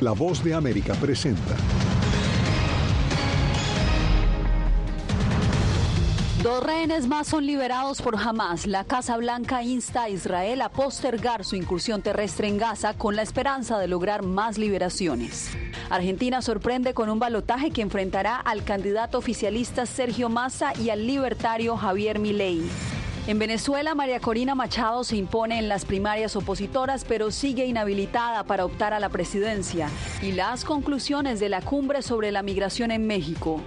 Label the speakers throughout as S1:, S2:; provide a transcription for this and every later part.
S1: La voz de América presenta.
S2: Dos rehenes más son liberados por Hamas. La Casa Blanca insta a Israel a postergar su incursión terrestre en Gaza con la esperanza de lograr más liberaciones. Argentina sorprende con un balotaje que enfrentará al candidato oficialista Sergio Massa y al libertario Javier Milei. En Venezuela, María Corina Machado se impone en las primarias opositoras, pero sigue inhabilitada para optar a la presidencia. Y las conclusiones de la cumbre sobre la migración en México.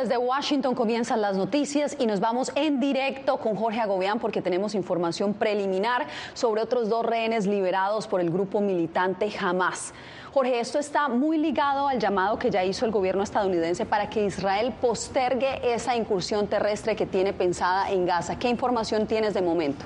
S2: Desde Washington comienzan las noticias y nos vamos en directo con Jorge Agobián porque tenemos información preliminar sobre otros dos rehenes liberados por el grupo militante Hamas. Jorge, esto está muy ligado al llamado que ya hizo el gobierno estadounidense para que Israel postergue esa incursión terrestre que tiene pensada en Gaza. ¿Qué información tienes de momento?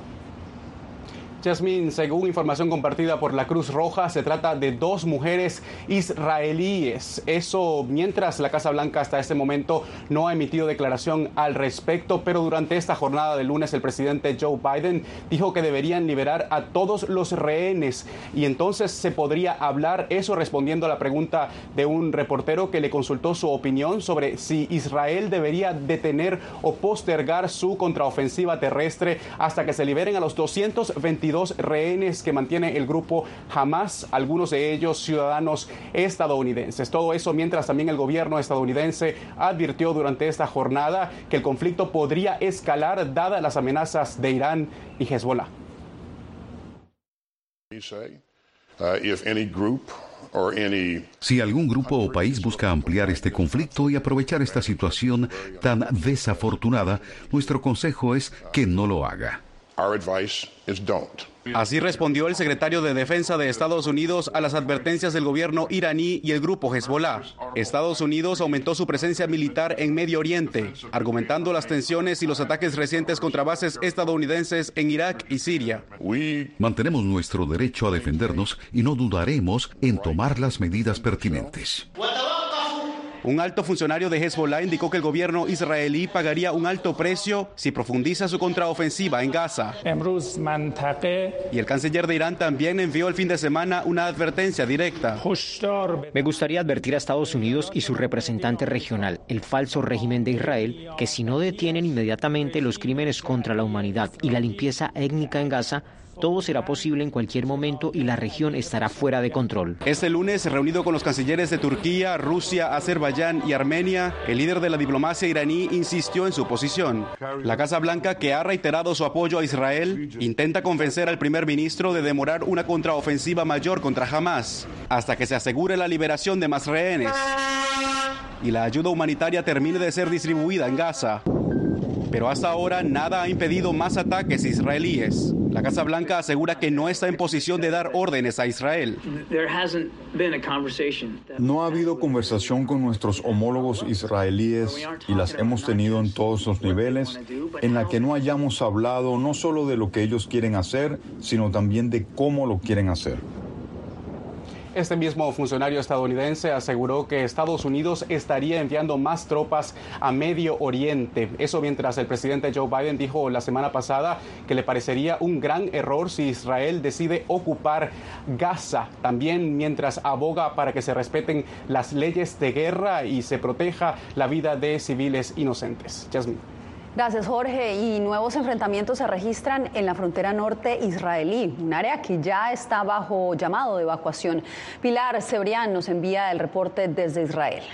S3: Jasmine, según información compartida por la Cruz Roja, se trata de dos mujeres israelíes. Eso mientras la Casa Blanca hasta este momento no ha emitido declaración al respecto, pero durante esta jornada de lunes el presidente Joe Biden dijo que deberían liberar a todos los rehenes y entonces se podría hablar eso respondiendo a la pregunta de un reportero que le consultó su opinión sobre si Israel debería detener o postergar su contraofensiva terrestre hasta que se liberen a los 222 rehenes que mantiene el grupo Hamas, algunos de ellos ciudadanos estadounidenses. Todo eso mientras también el gobierno estadounidense advirtió durante esta jornada que el conflicto podría escalar dadas las amenazas de Irán y Hezbollah.
S4: Si algún grupo o país busca ampliar este conflicto y aprovechar esta situación tan desafortunada, nuestro consejo es que no lo haga.
S3: Así respondió el secretario de Defensa de Estados Unidos a las advertencias del gobierno iraní y el grupo Hezbollah. Estados Unidos aumentó su presencia militar en Medio Oriente, argumentando las tensiones y los ataques recientes contra bases estadounidenses en Irak y Siria.
S4: Mantenemos nuestro derecho a defendernos y no dudaremos en tomar las medidas pertinentes.
S3: Un alto funcionario de Hezbollah indicó que el gobierno israelí pagaría un alto precio si profundiza su contraofensiva en Gaza. Y el canciller de Irán también envió el fin de semana una advertencia directa.
S5: Me gustaría advertir a Estados Unidos y su representante regional, el falso régimen de Israel, que si no detienen inmediatamente los crímenes contra la humanidad y la limpieza étnica en Gaza, todo será posible en cualquier momento y la región estará fuera de control.
S3: Este lunes, reunido con los cancilleres de Turquía, Rusia, Azerbaiyán y Armenia, el líder de la diplomacia iraní insistió en su posición. La Casa Blanca, que ha reiterado su apoyo a Israel, intenta convencer al primer ministro de demorar una contraofensiva mayor contra Hamas, hasta que se asegure la liberación de más rehenes y la ayuda humanitaria termine de ser distribuida en Gaza. Pero hasta ahora nada ha impedido más ataques israelíes. La Casa Blanca asegura que no está en posición de dar órdenes a Israel.
S6: No ha habido conversación con nuestros homólogos israelíes y las hemos tenido en todos los niveles, en la que no hayamos hablado no solo de lo que ellos quieren hacer, sino también de cómo lo quieren hacer.
S3: Este mismo funcionario estadounidense aseguró que Estados Unidos estaría enviando más tropas a Medio Oriente. Eso mientras el presidente Joe Biden dijo la semana pasada que le parecería un gran error si Israel decide ocupar Gaza. También mientras aboga para que se respeten las leyes de guerra y se proteja la vida de civiles inocentes. Jasmine.
S2: Gracias, Jorge. Y nuevos enfrentamientos se registran en la frontera norte israelí, un área que ya está bajo llamado de evacuación. Pilar Cebrián nos envía el reporte desde Israel.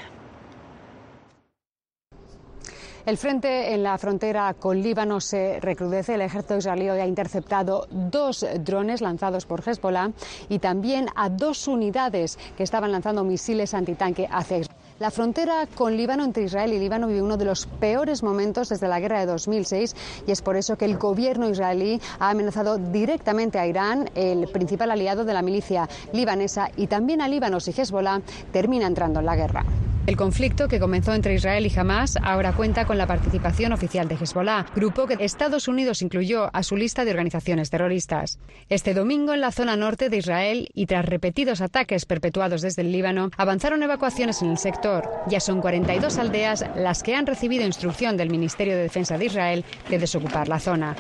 S7: El frente en la frontera con Líbano se recrudece. El ejército israelí ha interceptado dos drones lanzados por Hezbollah y también a dos unidades que estaban lanzando misiles antitanque hacia Israel. La frontera con Líbano, entre Israel y Líbano, vive uno de los peores momentos desde la guerra de 2006 y es por eso que el gobierno israelí ha amenazado directamente a Irán, el principal aliado de la milicia libanesa, y también a Líbano si Hezbollah termina entrando en la guerra. El conflicto que comenzó entre Israel y Hamas ahora cuenta con la participación oficial de Hezbollah, grupo que Estados Unidos incluyó a su lista de organizaciones terroristas. Este domingo en la zona norte de Israel y tras repetidos ataques perpetuados desde el Líbano, avanzaron evacuaciones en el sector. Ya son 42 aldeas las que han recibido instrucción del Ministerio de Defensa de Israel de desocupar la zona.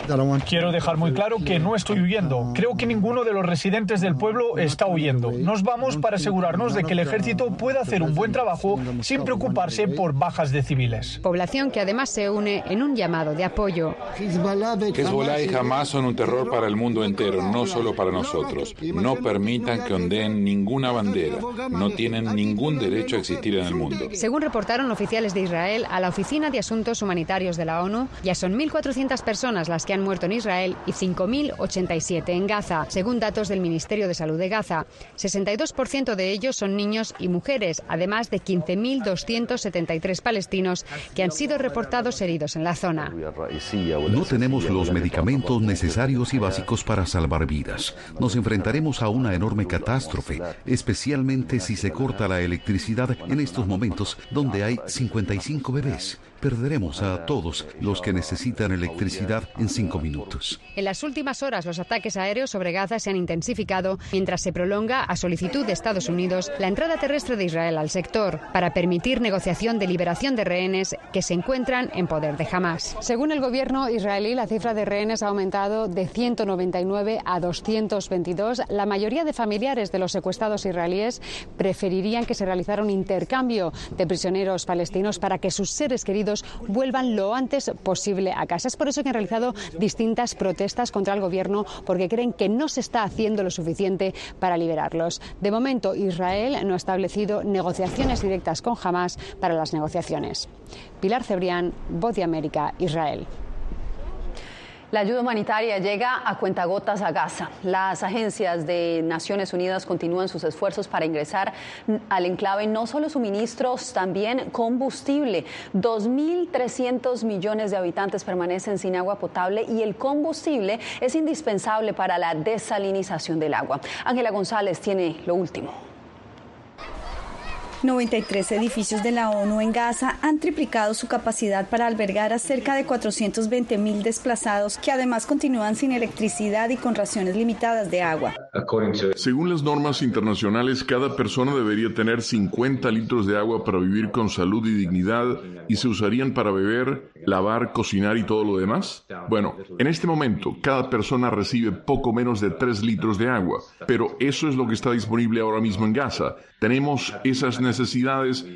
S8: Quiero dejar muy claro que no estoy huyendo. Creo que ninguno de los residentes del pueblo está huyendo. Nos vamos para asegurarnos de que el ejército pueda hacer un buen trabajo sin preocuparse por bajas de civiles.
S7: Población que además se une en un llamado de apoyo.
S9: Hezbollah y Hamas son un terror para el mundo entero, no solo para nosotros. No permitan que ondeen ninguna bandera. No tienen ningún derecho a existir en el mundo.
S7: Según reportaron oficiales de Israel a la Oficina de Asuntos Humanitarios de la ONU, ya son 1.400 personas las que han muerto en Israel y 5.087 en Gaza, según datos del Ministerio de Salud de Gaza. 62% de ellos son niños y mujeres, además de 15.273 palestinos que han sido reportados heridos en la zona.
S4: No tenemos los medicamentos necesarios y básicos para salvar vidas. Nos enfrentaremos a una enorme catástrofe, especialmente si se corta la electricidad en estos momentos donde hay 55 bebés. Perderemos a todos los que necesitan electricidad en cinco minutos.
S7: En las últimas horas, los ataques aéreos sobre Gaza se han intensificado mientras se prolonga, a solicitud de Estados Unidos, la entrada terrestre de Israel al sector para permitir negociación de liberación de rehenes que se encuentran en poder de Hamas. Según el gobierno israelí, la cifra de rehenes ha aumentado de 199 a 222. La mayoría de familiares de los secuestrados israelíes preferirían que se realizara un intercambio de prisioneros palestinos para que sus seres queridos vuelvan lo antes posible a casa. Es por eso que han realizado distintas protestas contra el gobierno porque creen que no se está haciendo lo suficiente para liberarlos. De momento, Israel no ha establecido negociaciones directas con Hamas para las negociaciones. Pilar Cebrián, Voz de América, Israel.
S2: La ayuda humanitaria llega a cuentagotas a Gaza. Las agencias de Naciones Unidas continúan sus esfuerzos para ingresar al enclave no solo suministros, también combustible. 2.300 millones de habitantes permanecen sin agua potable y el combustible es indispensable para la desalinización del agua. Ángela González tiene lo último.
S10: 93 edificios de la ONU en Gaza han triplicado su capacidad para albergar a cerca de 420 mil desplazados que además continúan sin electricidad y con raciones limitadas de agua.
S11: Según las normas internacionales, cada persona debería tener 50 litros de agua para vivir con salud y dignidad y se usarían para beber, lavar, cocinar y todo lo demás. Bueno, en este momento cada persona recibe poco menos de 3 litros de agua, pero eso es lo que está disponible ahora mismo en Gaza. Tenemos esas necesidades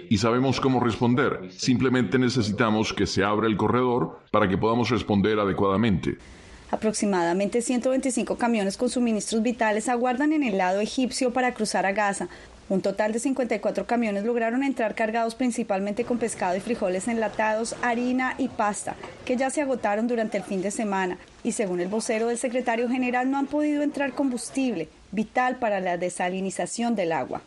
S11: y sabemos cómo responder. Simplemente necesitamos que se abra el corredor para que podamos responder adecuadamente.
S10: Aproximadamente 125 camiones con suministros vitales aguardan en el lado egipcio para cruzar a Gaza. Un total de 54 camiones lograron entrar cargados principalmente con pescado y frijoles enlatados, harina y pasta, que ya se agotaron durante el fin de semana. Y según el vocero del secretario general, no han podido entrar combustible, vital para la desalinización del agua.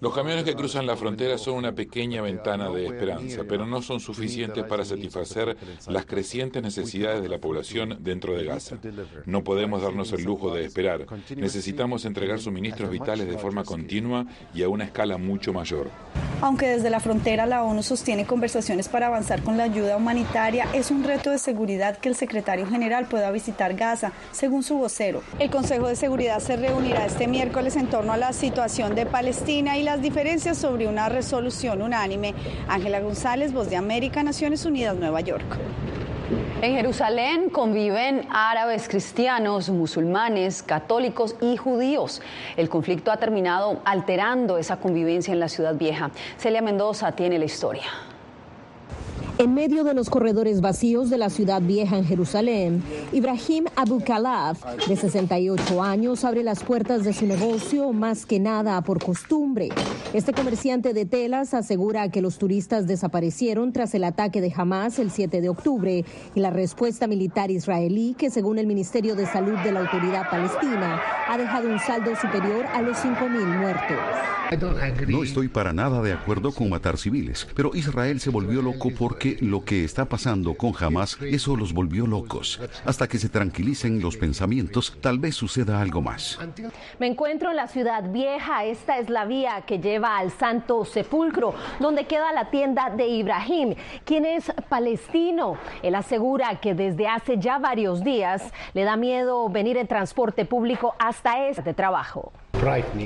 S9: Los camiones que cruzan la frontera son una pequeña ventana de esperanza, pero no son suficientes para satisfacer las crecientes necesidades de la población dentro de Gaza. No podemos darnos el lujo de esperar. Necesitamos entregar suministros vitales de forma continua y a una escala mucho mayor.
S10: Aunque desde la frontera la ONU sostiene conversaciones para avanzar con la ayuda humanitaria, es un reto de seguridad que el secretario general pueda visitar Gaza, según su vocero. El Consejo de Seguridad se reunirá este miércoles en torno a la situación de Palestina y las diferencias sobre una resolución unánime. Ángela González, Voz de América, Naciones Unidas, Nueva York.
S2: En Jerusalén conviven árabes, cristianos, musulmanes, católicos y judíos. El conflicto ha terminado alterando esa convivencia en la ciudad vieja. Celia Mendoza tiene la historia.
S12: En medio de los corredores vacíos de la ciudad vieja en Jerusalén, Ibrahim Abu Khalaf, de 68 años, abre las puertas de su negocio más que nada por costumbre. Este comerciante de telas asegura que los turistas desaparecieron tras el ataque de Hamas el 7 de octubre y la respuesta militar israelí que, según el Ministerio de Salud de la Autoridad Palestina, ha dejado un saldo superior a los 5.000 muertos.
S4: No estoy para nada de acuerdo con matar civiles, pero Israel se volvió loco porque lo que está pasando con Hamas, eso los volvió locos. Hasta que se tranquilicen los pensamientos, tal vez suceda algo más.
S12: Me encuentro en la ciudad vieja. Esta es la vía que lleva al Santo Sepulcro, donde queda la tienda de Ibrahim, quien es palestino. Él asegura que desde hace ya varios días le da miedo venir en transporte público hasta este trabajo.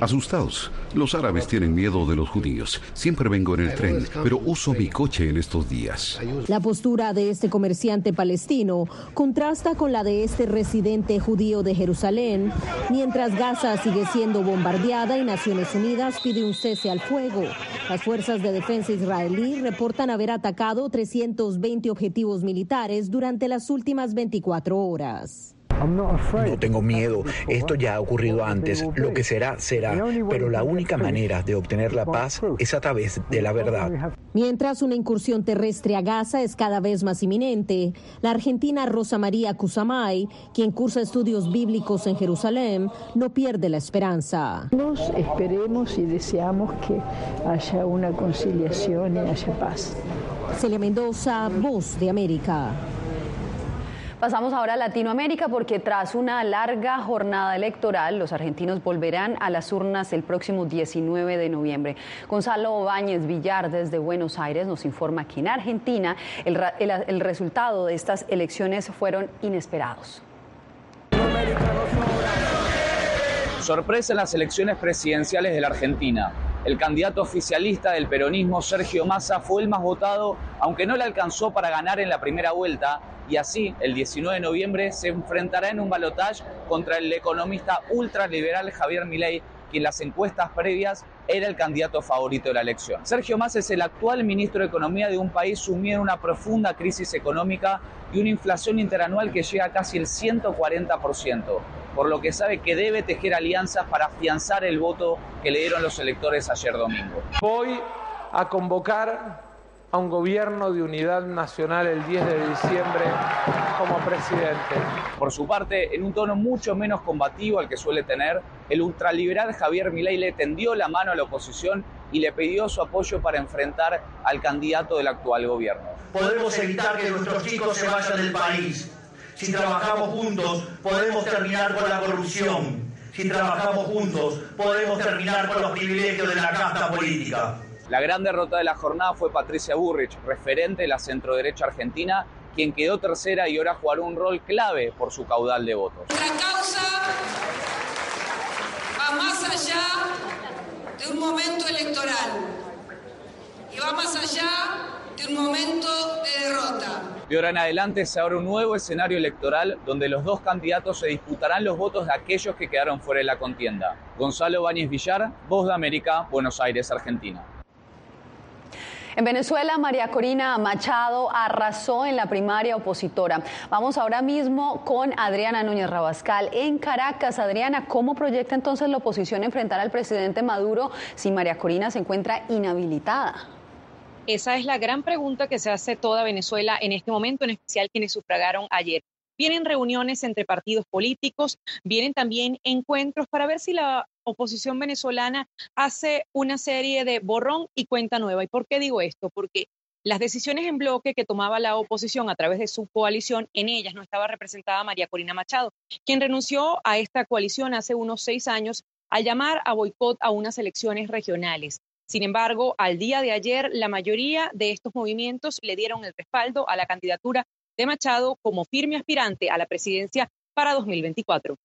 S4: Asustados, los árabes tienen miedo de los judíos. Siempre vengo en el tren, pero uso mi coche en estos días.
S12: La postura de este comerciante palestino contrasta con la de este residente judío de Jerusalén, mientras Gaza sigue siendo bombardeada y Naciones Unidas pide un cese al fuego. Las fuerzas de defensa israelí reportan haber atacado 320 objetivos militares durante las últimas 24 horas.
S13: No tengo miedo, esto ya ha ocurrido antes, lo que será, será, pero la única manera de obtener la paz es a través de la verdad.
S12: Mientras una incursión terrestre a Gaza es cada vez más inminente, la argentina Rosa María Cusamay, quien cursa estudios bíblicos en Jerusalén, no pierde la esperanza.
S14: Nos esperemos y deseamos que haya una conciliación y haya paz.
S12: Celia Mendoza, Voz de América.
S2: Pasamos ahora a Latinoamérica porque tras una larga jornada electoral, los argentinos volverán a las urnas el próximo 19 de noviembre. Gonzalo Báñez Villar desde Buenos Aires nos informa que en Argentina el, el resultado de estas elecciones fueron inesperados.
S15: Sorpresa en las elecciones presidenciales de la Argentina. El candidato oficialista del peronismo, Sergio Massa, fue el más votado, aunque no le alcanzó para ganar en la primera vuelta, y así, el 19 de noviembre, se enfrentará en un balotaje contra el economista ultraliberal Javier Milei, quien en las encuestas previas era el candidato favorito de la elección. Sergio Massa es el actual ministro de Economía de un país sumido en una profunda crisis económica y una inflación interanual que llega a casi el 140% por lo que sabe que debe tejer alianzas para afianzar el voto que le dieron los electores ayer domingo.
S16: Voy a convocar a un gobierno de unidad nacional el 10 de diciembre como presidente.
S15: Por su parte, en un tono mucho menos combativo al que suele tener, el ultraliberal Javier Milei le tendió la mano a la oposición y le pidió su apoyo para enfrentar al candidato del actual gobierno.
S17: Podemos evitar que nuestros chicos se vayan del país si trabajamos juntos, podemos terminar con la corrupción. Si trabajamos juntos, podemos terminar con los privilegios de la casta política.
S15: La gran derrota de la jornada fue Patricia Burrich, referente de la centroderecha argentina, quien quedó tercera y ahora jugará un rol clave por su caudal de votos.
S18: Nuestra causa va más allá de un momento electoral y va más allá de un momento de derrota.
S15: De ahora en adelante se abre un nuevo escenario electoral donde los dos candidatos se disputarán los votos de aquellos que quedaron fuera de la contienda. Gonzalo Báñez Villar, Voz de América, Buenos Aires, Argentina.
S2: En Venezuela, María Corina Machado arrasó en la primaria opositora. Vamos ahora mismo con Adriana Núñez Rabascal en Caracas. Adriana, ¿cómo proyecta entonces la oposición enfrentar al presidente Maduro si María Corina se encuentra inhabilitada?
S19: Esa es la gran pregunta que se hace toda Venezuela en este momento, en especial quienes sufragaron ayer. Vienen reuniones entre partidos políticos, vienen también encuentros para ver si la oposición venezolana hace una serie de borrón y cuenta nueva. ¿Y por qué digo esto? Porque las decisiones en bloque que tomaba la oposición a través de su coalición, en ellas no estaba representada María Corina Machado, quien renunció a esta coalición hace unos seis años al llamar a boicot a unas elecciones regionales. Sin embargo, al día de ayer, la mayoría de estos movimientos le dieron el respaldo a la candidatura de Machado como firme aspirante a la presidencia para 2024.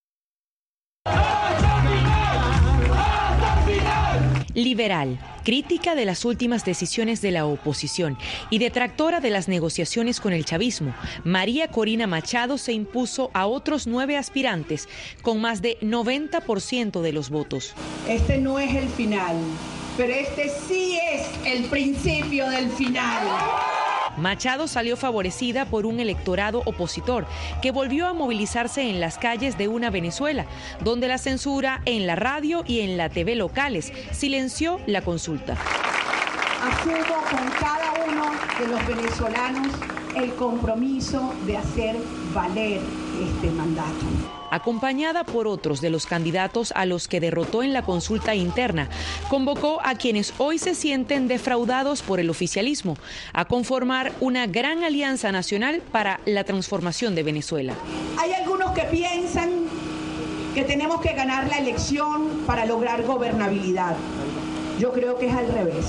S20: Liberal, crítica de las últimas decisiones de la oposición y detractora de las negociaciones con el chavismo, María Corina Machado se impuso a otros nueve aspirantes con más de 90% de los votos.
S21: Este no es el final pero este sí es el principio del final.
S20: Machado salió favorecida por un electorado opositor que volvió a movilizarse en las calles de una Venezuela, donde la censura en la radio y en la TV locales silenció la consulta.
S21: Asumo con cada uno de los venezolanos el compromiso de hacer valer este mandato.
S20: Acompañada por otros de los candidatos a los que derrotó en la consulta interna, convocó a quienes hoy se sienten defraudados por el oficialismo a conformar una gran alianza nacional para la transformación de Venezuela.
S21: Hay algunos que piensan que tenemos que ganar la elección para lograr gobernabilidad. Yo creo que es al revés.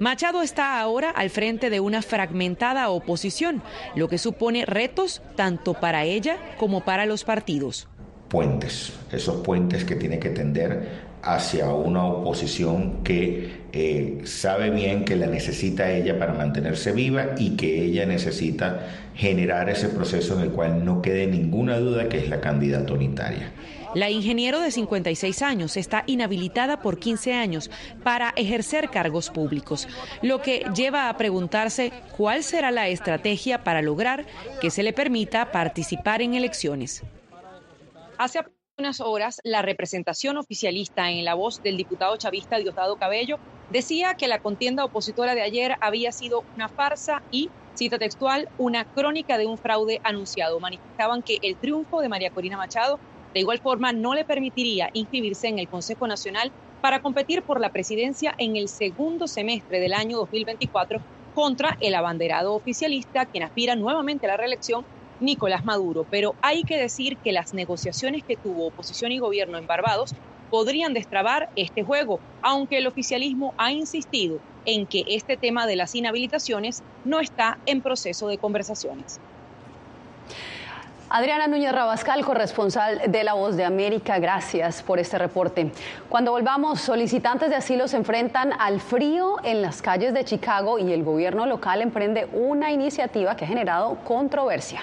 S20: Machado está ahora al frente de una fragmentada oposición, lo que supone retos tanto para ella como para los partidos.
S22: Puentes, esos puentes que tiene que tender hacia una oposición que eh, sabe bien que la necesita ella para mantenerse viva y que ella necesita generar ese proceso en el cual no quede ninguna duda que es la candidata unitaria.
S20: La ingeniero de 56 años está inhabilitada por 15 años para ejercer cargos públicos, lo que lleva a preguntarse cuál será la estrategia para lograr que se le permita participar en elecciones. Hace unas horas, la representación oficialista en la voz del diputado chavista Diosdado Cabello decía que la contienda opositora de ayer había sido una farsa y, cita textual, una crónica de un fraude anunciado. Manifestaban que el triunfo de María Corina Machado de igual forma, no le permitiría inscribirse en el Consejo Nacional para competir por la presidencia en el segundo semestre del año 2024 contra el abanderado oficialista, quien aspira nuevamente a la reelección, Nicolás Maduro. Pero hay que decir que las negociaciones que tuvo oposición y gobierno en Barbados podrían destrabar este juego, aunque el oficialismo ha insistido en que este tema de las inhabilitaciones no está en proceso de conversaciones.
S2: Adriana Núñez Rabascal, corresponsal de La Voz de América, gracias por este reporte. Cuando volvamos, solicitantes de asilo se enfrentan al frío en las calles de Chicago y el gobierno local emprende una iniciativa que ha generado controversia.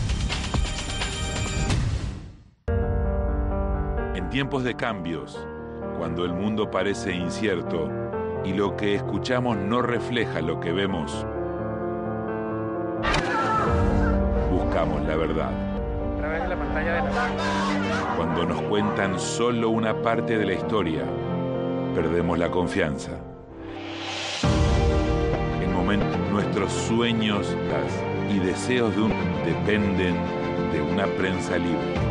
S9: Tiempos de cambios, cuando el mundo parece incierto y lo que escuchamos no refleja lo que vemos, buscamos la verdad. Cuando nos cuentan solo una parte de la historia, perdemos la confianza. En momentos nuestros sueños y deseos de un, dependen de una prensa libre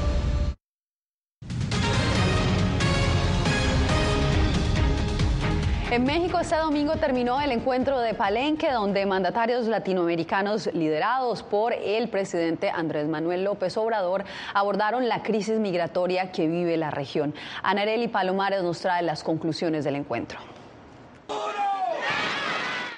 S2: En México este domingo terminó el encuentro de Palenque, donde mandatarios latinoamericanos liderados por el presidente Andrés Manuel López Obrador abordaron la crisis migratoria que vive la región. Anareli Palomares nos trae las conclusiones del encuentro.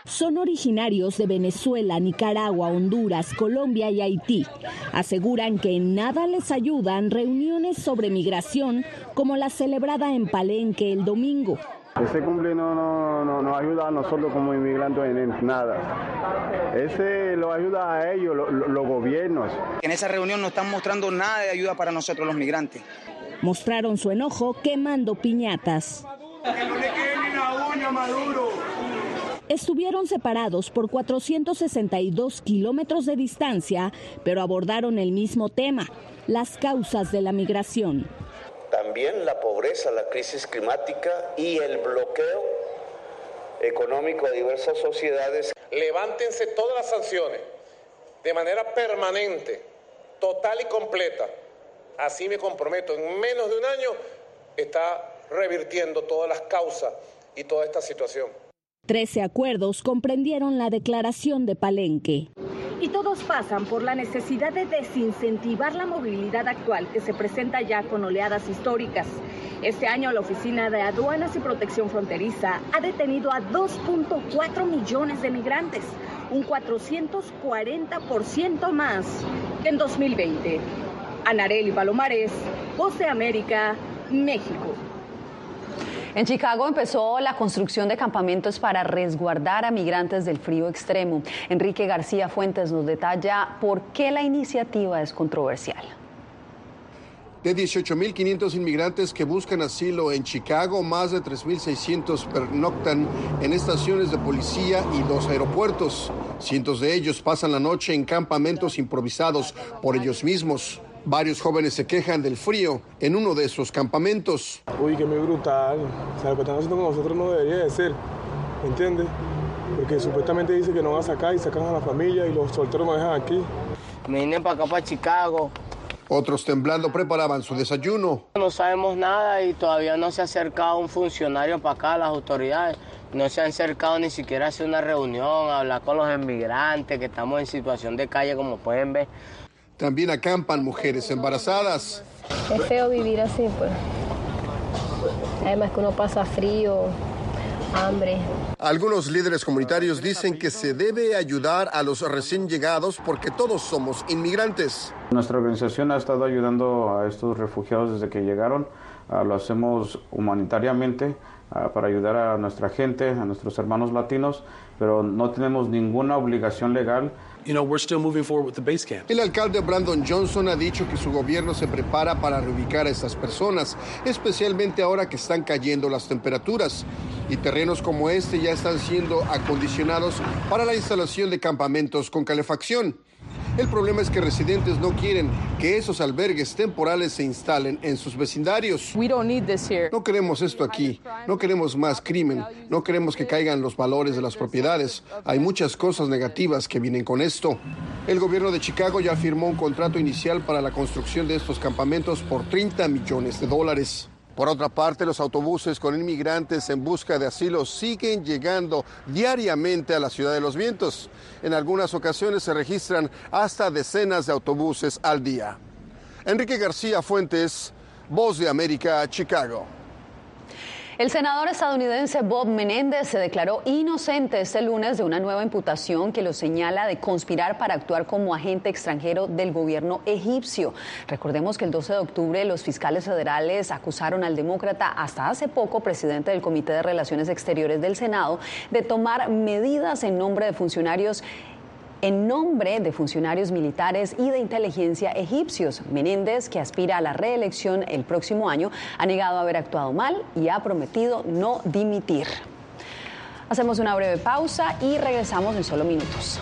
S23: Son originarios de Venezuela, Nicaragua, Honduras, Colombia y Haití. Aseguran que en nada les ayudan reuniones sobre migración como la celebrada en Palenque el domingo.
S24: Ese cumple no, no, nos ayuda a nosotros como inmigrantes en nada. Ese lo ayuda a ellos, los gobiernos.
S25: En esa reunión no están mostrando nada de ayuda para nosotros los migrantes.
S23: Mostraron su enojo quemando piñatas.
S24: Que no le quede ni la uña Maduro.
S23: estuvieron separados por 462 kilómetros de distancia, pero abordaron el mismo tema, las causas de la migración.
S26: También la pobreza, la crisis climática y el bloqueo económico de diversas sociedades.
S27: Levántense todas las sanciones de manera permanente, total y completa. Así me comprometo, en menos de un año está revirtiendo todas las causas y toda esta situación.
S23: Trece acuerdos comprendieron la declaración de Palenque.
S28: Y todos pasan por la necesidad de desincentivar la movilidad actual que se presenta ya con oleadas históricas. Este año la Oficina de Aduanas y Protección Fronteriza ha detenido a 2.4 millones de migrantes, un 440% más que en 2020. Anareli Palomares, Voz de América, México.
S2: En Chicago empezó la construcción de campamentos para resguardar a migrantes del frío extremo. Enrique García Fuentes nos detalla por qué la iniciativa es controversial.
S29: De 18.500 inmigrantes que buscan asilo en Chicago, más de 3.600 pernoctan en estaciones de policía y dos aeropuertos. Cientos de ellos pasan la noche en campamentos improvisados por ellos mismos. Varios jóvenes se quejan del frío en uno de esos campamentos.
S30: Uy, que muy brutal. O sea, lo que están haciendo con nosotros no debería de ser, ¿me entiendes? Porque supuestamente dice que no van a sacar y sacan a la familia y los solteros me dejan aquí.
S31: Me vine para acá, para Chicago.
S29: Otros temblando preparaban su desayuno.
S31: No sabemos nada y todavía no se ha acercado un funcionario para acá, las autoridades. No se han acercado ni siquiera a hacer una reunión, a hablar con los inmigrantes, que estamos en situación de calle, como pueden ver.
S29: También acampan mujeres embarazadas.
S32: Es feo vivir así, pues. Además que uno pasa frío, hambre.
S29: Algunos líderes comunitarios dicen que se debe ayudar a los recién llegados porque todos somos inmigrantes.
S33: Nuestra organización ha estado ayudando a estos refugiados desde que llegaron. Uh, lo hacemos humanitariamente para ayudar a nuestra gente, a nuestros hermanos latinos, pero no tenemos ninguna obligación legal
S29: el alcalde Brandon Johnson ha dicho que su gobierno se prepara para reubicar a estas personas, especialmente ahora que están cayendo las temperaturas. Y terrenos como este ya están siendo acondicionados para la instalación de campamentos con calefacción. El problema es que residentes no quieren que esos albergues temporales se instalen en sus vecindarios. No queremos esto aquí, no queremos más crimen, no queremos que caigan los valores de las propiedades. Hay muchas cosas negativas que vienen con esto. El gobierno de Chicago ya firmó un contrato inicial para la construcción de estos campamentos por 30 millones de dólares. Por otra parte, los autobuses con inmigrantes en busca de asilo siguen llegando diariamente a la ciudad de los vientos. En algunas ocasiones se registran hasta decenas de autobuses al día. Enrique García Fuentes, Voz de América, Chicago.
S2: El senador estadounidense Bob Menéndez se declaró inocente este lunes de una nueva imputación que lo señala de conspirar para actuar como agente extranjero del gobierno egipcio. Recordemos que el 12 de octubre los fiscales federales acusaron al demócrata, hasta hace poco presidente del Comité de Relaciones Exteriores del Senado, de tomar medidas en nombre de funcionarios en nombre de funcionarios militares y de inteligencia egipcios. Menéndez, que aspira a la reelección el próximo año, ha negado haber actuado mal y ha prometido no dimitir. Hacemos una breve pausa y regresamos en solo minutos.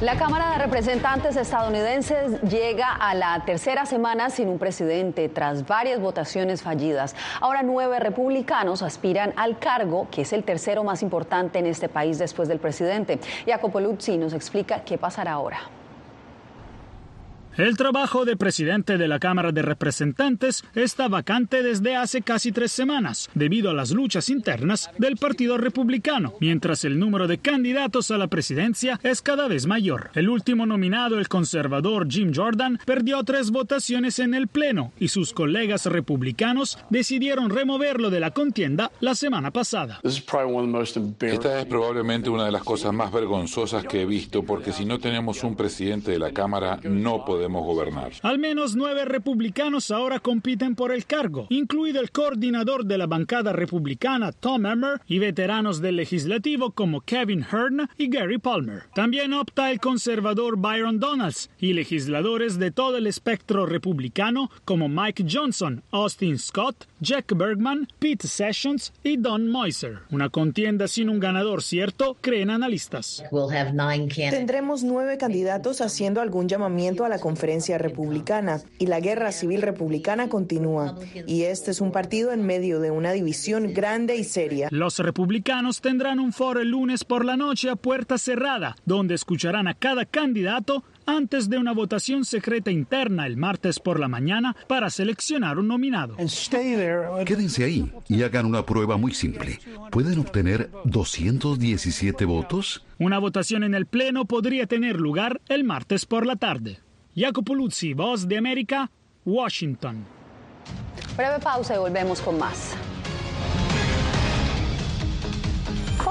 S2: La Cámara de Representantes estadounidenses llega a la tercera semana sin un presidente tras varias votaciones fallidas. Ahora nueve republicanos aspiran al cargo, que es el tercero más importante en este país después del presidente. Jacopo Luzzi nos explica qué pasará ahora.
S34: El trabajo de presidente de la Cámara de Representantes está vacante desde hace casi tres semanas, debido a las luchas internas del Partido Republicano, mientras el número de candidatos a la presidencia es cada vez mayor. El último nominado, el conservador Jim Jordan, perdió tres votaciones en el Pleno y sus colegas republicanos decidieron removerlo de la contienda la semana pasada.
S9: Esta es probablemente una de las cosas más vergonzosas que he visto, porque si no tenemos un presidente de la Cámara, no podemos gobernar.
S34: Al menos nueve republicanos ahora compiten por el cargo, incluido el coordinador de la bancada republicana Tom Emmer y veteranos del legislativo como Kevin Hearn y Gary Palmer. También opta el conservador Byron Donalds y legisladores de todo el espectro republicano como Mike Johnson, Austin Scott, Jack Bergman, Pete Sessions y Don Moiser. Una contienda sin un ganador cierto, creen analistas.
S35: Tendremos nueve candidatos haciendo algún llamamiento a la conferencia republicana y la guerra civil republicana continúa. Y este es un partido en medio de una división grande y seria.
S34: Los republicanos tendrán un foro el lunes por la noche a puerta cerrada, donde escucharán a cada candidato antes de una votación secreta interna el martes por la mañana para seleccionar un nominado.
S36: Quédense ahí y hagan una prueba muy simple. ¿Pueden obtener 217 votos?
S34: Una votación en el Pleno podría tener lugar el martes por la tarde. Jacopo Luzzi, Voz de América, Washington.
S2: Breve pausa y volvemos con más.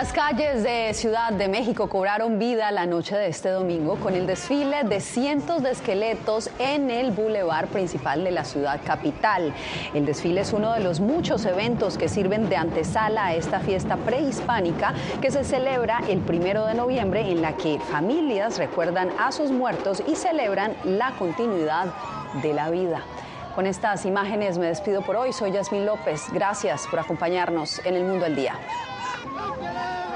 S2: Las calles de Ciudad de México cobraron vida la noche de este domingo con el desfile de cientos de esqueletos en el bulevar principal de la ciudad capital. El desfile es uno de los muchos eventos que sirven de antesala a esta fiesta prehispánica que se celebra el primero de noviembre en la que familias recuerdan a sus muertos y celebran la continuidad de la vida. Con estas imágenes me despido por hoy. Soy Yasmín López. Gracias por acompañarnos en el Mundo al Día. Go,